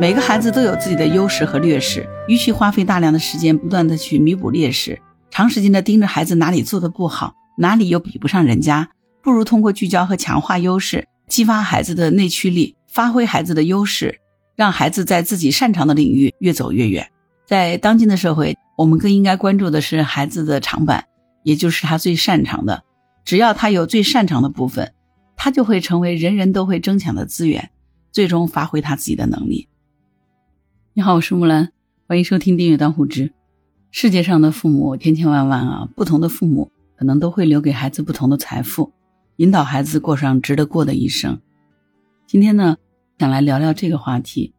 每个孩子都有自己的优势和劣势，与其花费大量的时间不断的去弥补劣势，长时间的盯着孩子哪里做的不好，哪里又比不上人家，不如通过聚焦和强化优势，激发孩子的内驱力，发挥孩子的优势，让孩子在自己擅长的领域越走越远。在当今的社会，我们更应该关注的是孩子的长板，也就是他最擅长的。只要他有最擅长的部分，他就会成为人人都会争抢的资源，最终发挥他自己的能力。你好，我是木兰，欢迎收听订阅当户知。世界上的父母千千万万啊，不同的父母可能都会留给孩子不同的财富，引导孩子过上值得过的一生。今天呢，想来聊聊这个话题。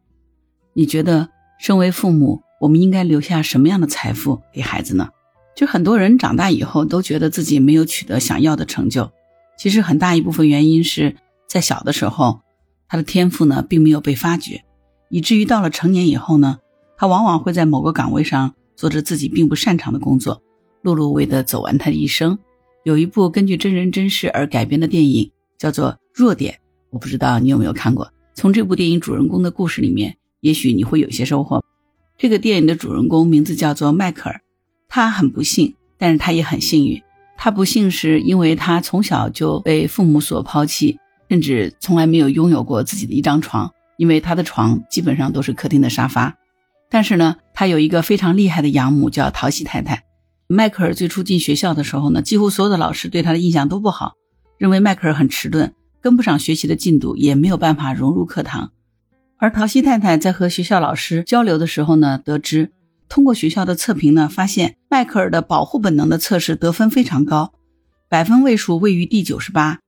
你觉得，身为父母，我们应该留下什么样的财富给孩子呢？就很多人长大以后都觉得自己没有取得想要的成就，其实很大一部分原因是在小的时候，他的天赋呢并没有被发掘。以至于到了成年以后呢，他往往会在某个岗位上做着自己并不擅长的工作，碌碌无为的走完他的一生。有一部根据真人真事而改编的电影，叫做《弱点》，我不知道你有没有看过。从这部电影主人公的故事里面，也许你会有些收获。这个电影的主人公名字叫做迈克尔，他很不幸，但是他也很幸运。他不幸是因为他从小就被父母所抛弃，甚至从来没有拥有过自己的一张床。因为他的床基本上都是客厅的沙发，但是呢，他有一个非常厉害的养母叫陶西太太。迈克尔最初进学校的时候呢，几乎所有的老师对他的印象都不好，认为迈克尔很迟钝，跟不上学习的进度，也没有办法融入课堂。而陶西太太在和学校老师交流的时候呢，得知通过学校的测评呢，发现迈克尔的保护本能的测试得分非常高，百分位数位于第九十八，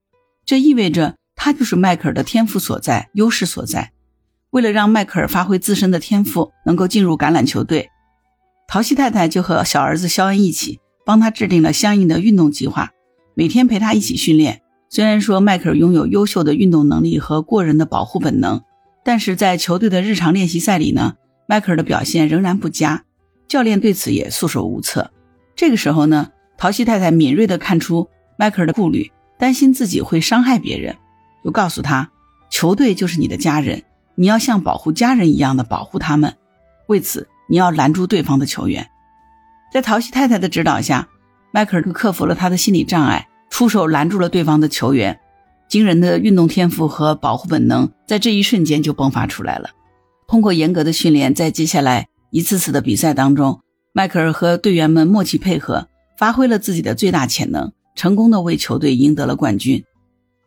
这意味着他就是迈克尔的天赋所在，优势所在。为了让迈克尔发挥自身的天赋，能够进入橄榄球队，陶西太太就和小儿子肖恩一起帮他制定了相应的运动计划，每天陪他一起训练。虽然说迈克尔拥有优秀的运动能力和过人的保护本能，但是在球队的日常练习赛里呢，迈克尔的表现仍然不佳，教练对此也束手无策。这个时候呢，陶西太太敏锐地看出迈克尔的顾虑，担心自己会伤害别人，就告诉他：球队就是你的家人。你要像保护家人一样的保护他们，为此你要拦住对方的球员。在陶西太太的指导下，迈克尔克服了他的心理障碍，出手拦住了对方的球员。惊人的运动天赋和保护本能在这一瞬间就迸发出来了。通过严格的训练，在接下来一次次的比赛当中，迈克尔和队员们默契配合，发挥了自己的最大潜能，成功的为球队赢得了冠军。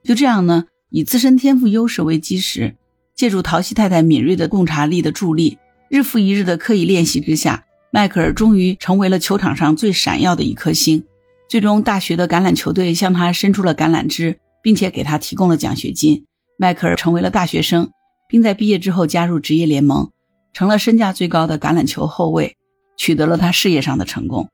就这样呢，以自身天赋优势为基石。借助陶西太太敏锐的洞察力的助力，日复一日的刻意练习之下，迈克尔终于成为了球场上最闪耀的一颗星。最终，大学的橄榄球队向他伸出了橄榄枝，并且给他提供了奖学金。迈克尔成为了大学生，并在毕业之后加入职业联盟，成了身价最高的橄榄球后卫，取得了他事业上的成功。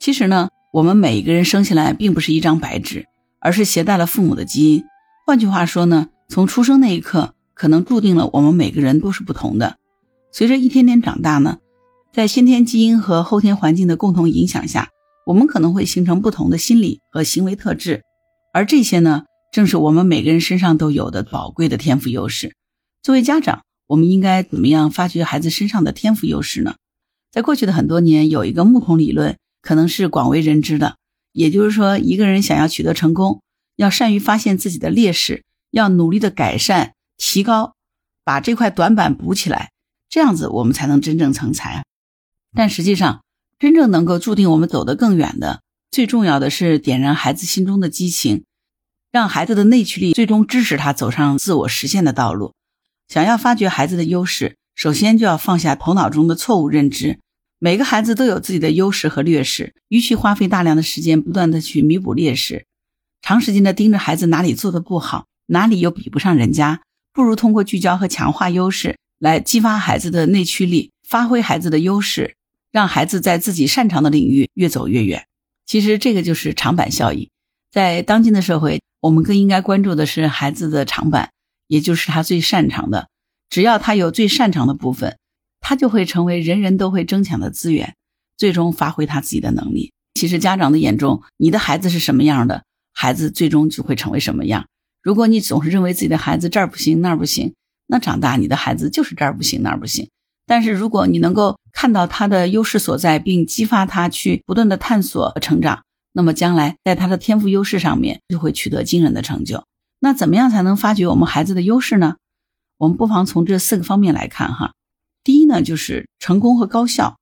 其实呢，我们每一个人生下来并不是一张白纸，而是携带了父母的基因。换句话说呢，从出生那一刻。可能注定了我们每个人都是不同的。随着一天天长大呢，在先天基因和后天环境的共同影响下，我们可能会形成不同的心理和行为特质。而这些呢，正是我们每个人身上都有的宝贵的天赋优势。作为家长，我们应该怎么样发掘孩子身上的天赋优势呢？在过去的很多年，有一个木桶理论，可能是广为人知的。也就是说，一个人想要取得成功，要善于发现自己的劣势，要努力的改善。提高，把这块短板补起来，这样子我们才能真正成才。但实际上，真正能够注定我们走得更远的，最重要的是点燃孩子心中的激情，让孩子的内驱力最终支持他走上自我实现的道路。想要发掘孩子的优势，首先就要放下头脑中的错误认知。每个孩子都有自己的优势和劣势，与其花费大量的时间不断的去弥补劣势，长时间的盯着孩子哪里做的不好，哪里又比不上人家。不如通过聚焦和强化优势来激发孩子的内驱力，发挥孩子的优势，让孩子在自己擅长的领域越走越远。其实这个就是长板效应。在当今的社会，我们更应该关注的是孩子的长板，也就是他最擅长的。只要他有最擅长的部分，他就会成为人人都会争抢的资源，最终发挥他自己的能力。其实家长的眼中，你的孩子是什么样的，孩子最终就会成为什么样。如果你总是认为自己的孩子这儿不行那儿不行，那长大你的孩子就是这儿不行那儿不行。但是如果你能够看到他的优势所在，并激发他去不断的探索和成长，那么将来在他的天赋优势上面就会取得惊人的成就。那怎么样才能发掘我们孩子的优势呢？我们不妨从这四个方面来看哈。第一呢，就是成功和高效。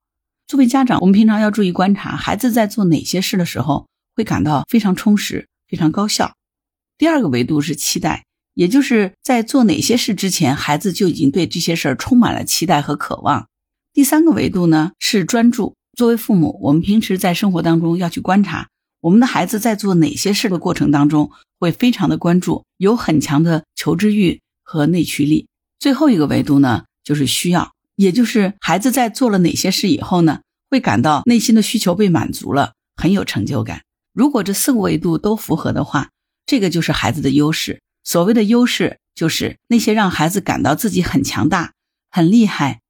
作为家长，我们平常要注意观察孩子在做哪些事的时候会感到非常充实、非常高效。第二个维度是期待，也就是在做哪些事之前，孩子就已经对这些事儿充满了期待和渴望。第三个维度呢是专注。作为父母，我们平时在生活当中要去观察我们的孩子在做哪些事的过程当中会非常的关注，有很强的求知欲和内驱力。最后一个维度呢就是需要。也就是孩子在做了哪些事以后呢，会感到内心的需求被满足了，很有成就感。如果这四个维度都符合的话，这个就是孩子的优势。所谓的优势，就是那些让孩子感到自己很强大、很厉害、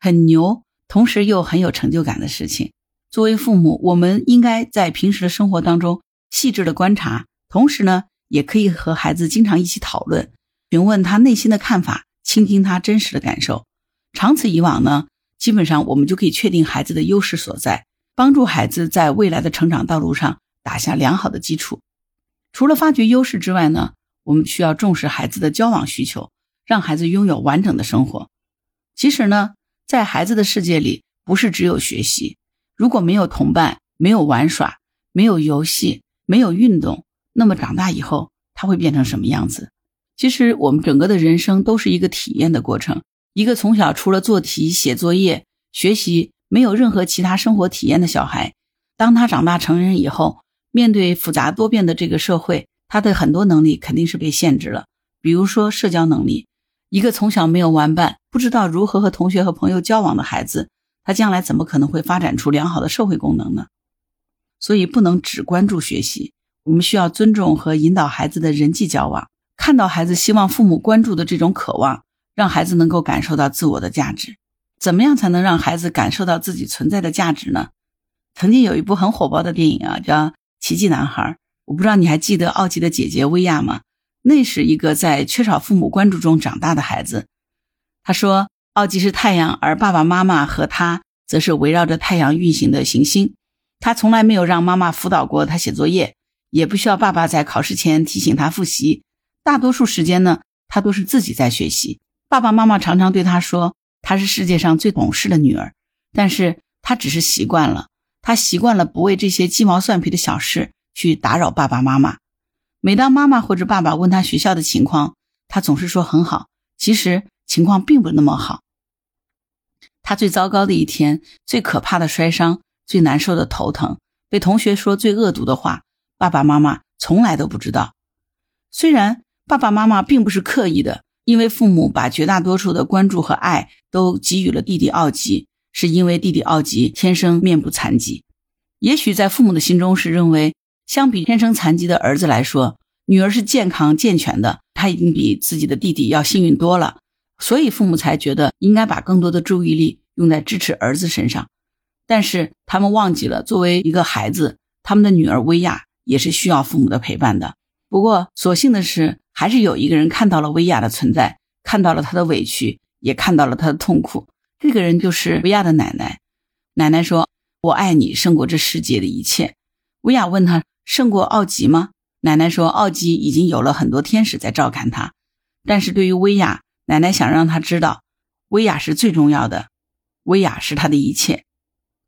很牛，同时又很有成就感的事情。作为父母，我们应该在平时的生活当中细致的观察，同时呢，也可以和孩子经常一起讨论，询问他内心的看法，倾听他真实的感受。长此以往呢，基本上我们就可以确定孩子的优势所在，帮助孩子在未来的成长道路上打下良好的基础。除了发掘优势之外呢，我们需要重视孩子的交往需求，让孩子拥有完整的生活。其实呢，在孩子的世界里，不是只有学习。如果没有同伴，没有玩耍，没有游戏，没有运动，那么长大以后他会变成什么样子？其实我们整个的人生都是一个体验的过程。一个从小除了做题、写作业、学习，没有任何其他生活体验的小孩，当他长大成人以后，面对复杂多变的这个社会，他的很多能力肯定是被限制了。比如说社交能力，一个从小没有玩伴，不知道如何和同学和朋友交往的孩子，他将来怎么可能会发展出良好的社会功能呢？所以不能只关注学习，我们需要尊重和引导孩子的人际交往，看到孩子希望父母关注的这种渴望。让孩子能够感受到自我的价值，怎么样才能让孩子感受到自己存在的价值呢？曾经有一部很火爆的电影啊，叫《奇迹男孩》，我不知道你还记得奥吉的姐姐薇娅吗？那是一个在缺少父母关注中长大的孩子。他说，奥吉是太阳，而爸爸妈妈和他则是围绕着太阳运行的行星。他从来没有让妈妈辅导过他写作业，也不需要爸爸在考试前提醒他复习。大多数时间呢，他都是自己在学习。爸爸妈妈常常对他说：“她是世界上最懂事的女儿。”但是，他只是习惯了，他习惯了不为这些鸡毛蒜皮的小事去打扰爸爸妈妈。每当妈妈或者爸爸问他学校的情况，他总是说很好。其实情况并不那么好。他最糟糕的一天、最可怕的摔伤、最难受的头疼、被同学说最恶毒的话，爸爸妈妈从来都不知道。虽然爸爸妈妈并不是刻意的。因为父母把绝大多数的关注和爱都给予了弟弟奥吉，是因为弟弟奥吉天生面部残疾。也许在父母的心中是认为，相比天生残疾的儿子来说，女儿是健康健全的，他已经比自己的弟弟要幸运多了，所以父母才觉得应该把更多的注意力用在支持儿子身上。但是他们忘记了，作为一个孩子，他们的女儿薇娅也是需要父母的陪伴的。不过，所幸的是。还是有一个人看到了薇娅的存在，看到了她的委屈，也看到了她的痛苦。这个人就是薇娅的奶奶。奶奶说：“我爱你胜过这世界的一切。”薇娅问他：“胜过奥吉吗？”奶奶说：“奥吉已经有了很多天使在照看他，但是对于薇娅，奶奶想让他知道，薇娅是最重要的，薇娅是他的一切。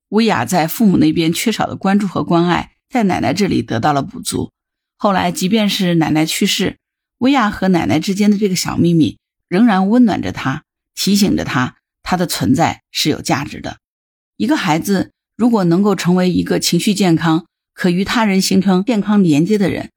薇娅在父母那边缺少的关注和关爱，在奶奶这里得到了补足。后来，即便是奶奶去世，薇娅和奶奶之间的这个小秘密仍然温暖着她，提醒着她，他的存在是有价值的。一个孩子如果能够成为一个情绪健康、可与他人形成健康连接的人，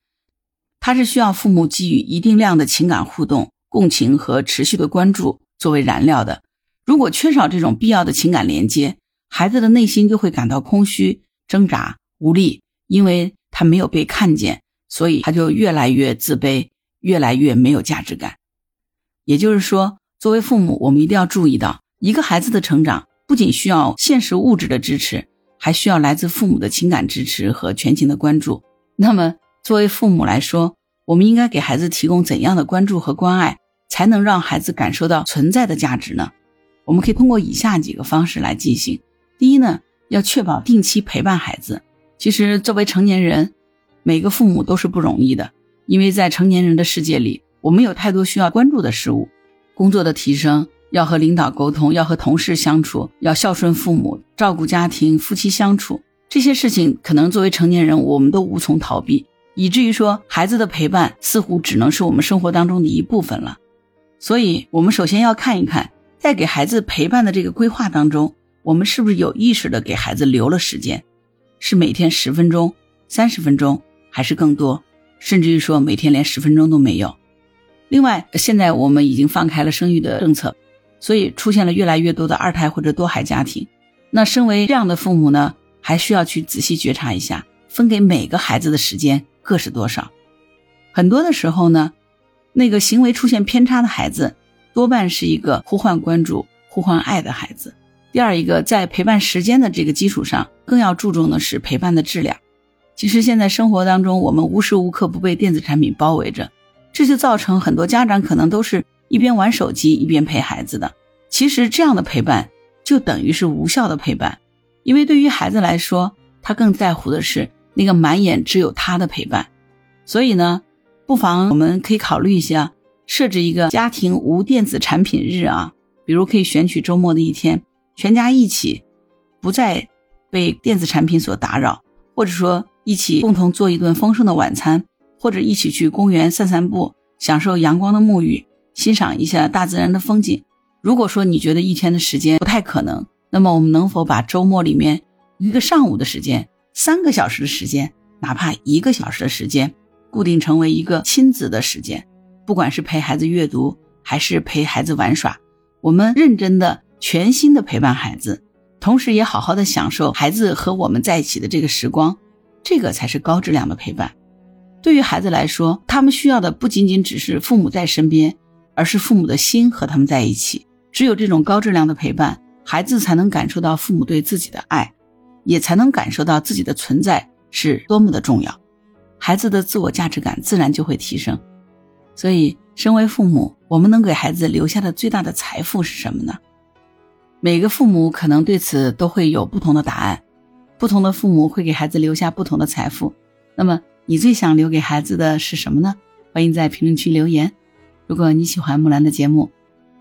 他是需要父母给予一定量的情感互动、共情和持续的关注作为燃料的。如果缺少这种必要的情感连接，孩子的内心就会感到空虚、挣扎、无力，因为他没有被看见，所以他就越来越自卑。越来越没有价值感，也就是说，作为父母，我们一定要注意到，一个孩子的成长不仅需要现实物质的支持，还需要来自父母的情感支持和全情的关注。那么，作为父母来说，我们应该给孩子提供怎样的关注和关爱，才能让孩子感受到存在的价值呢？我们可以通过以下几个方式来进行。第一呢，要确保定期陪伴孩子。其实作为成年人，每个父母都是不容易的，因为在成年人的世界里，我们有太多需要关注的事物，工作的提升，要和领导沟通，要和同事相处，要孝顺父母，照顾家庭，夫妻相处，这些事情可能作为成年人，我们都无从逃避。以至于说，孩子的陪伴似乎只能是我们生活当中的一部分了。所以，我们首先要看一看，在给孩子陪伴的这个规划当中，我们是不是有意识的给孩子留了时间？是每天十分钟、三十分钟，还是更多？甚至于说每天连十分钟都没有？另外，现在我们已经放开了生育的政策，所以出现了越来越多的二胎或者多孩家庭。那身为这样的父母呢，还需要去仔细觉察一下，分给每个孩子的时间。各是多少？很多的时候呢，那个行为出现偏差的孩子，多半是一个呼唤关注、呼唤爱的孩子。第二一个，在陪伴时间的这个基础上，更要注重的是陪伴的质量。其实现在生活当中，我们无时无刻不被电子产品包围着，这就造成很多家长可能都是一边玩手机一边陪孩子的。其实这样的陪伴就等于是无效的陪伴，因为对于孩子来说，他更在乎的是。那个满眼只有他的陪伴，所以呢，不妨我们可以考虑一下，设置一个家庭无电子产品日啊，比如可以选取周末的一天，全家一起，不再被电子产品所打扰，或者说一起共同做一顿丰盛的晚餐，或者一起去公园散散步，享受阳光的沐浴，欣赏一下大自然的风景。如果说你觉得一天的时间不太可能，那么我们能否把周末里面一个上午的时间？三个小时的时间，哪怕一个小时的时间，固定成为一个亲子的时间，不管是陪孩子阅读，还是陪孩子玩耍，我们认真的、全心的陪伴孩子，同时也好好的享受孩子和我们在一起的这个时光，这个才是高质量的陪伴。对于孩子来说，他们需要的不仅仅只是父母在身边，而是父母的心和他们在一起。只有这种高质量的陪伴，孩子才能感受到父母对自己的爱。也才能感受到自己的存在是多么的重要，孩子的自我价值感自然就会提升。所以，身为父母，我们能给孩子留下的最大的财富是什么呢？每个父母可能对此都会有不同的答案，不同的父母会给孩子留下不同的财富。那么，你最想留给孩子的是什么呢？欢迎在评论区留言。如果你喜欢木兰的节目，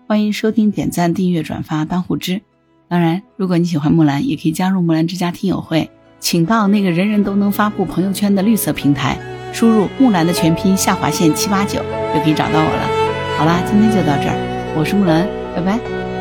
欢迎收听、点赞、订阅、转发、当护知。当然，如果你喜欢木兰，也可以加入木兰之家听友会，请到那个人人都能发布朋友圈的绿色平台，输入木兰的全拼下划线七八九，就可以找到我了。好啦，今天就到这儿，我是木兰，拜拜。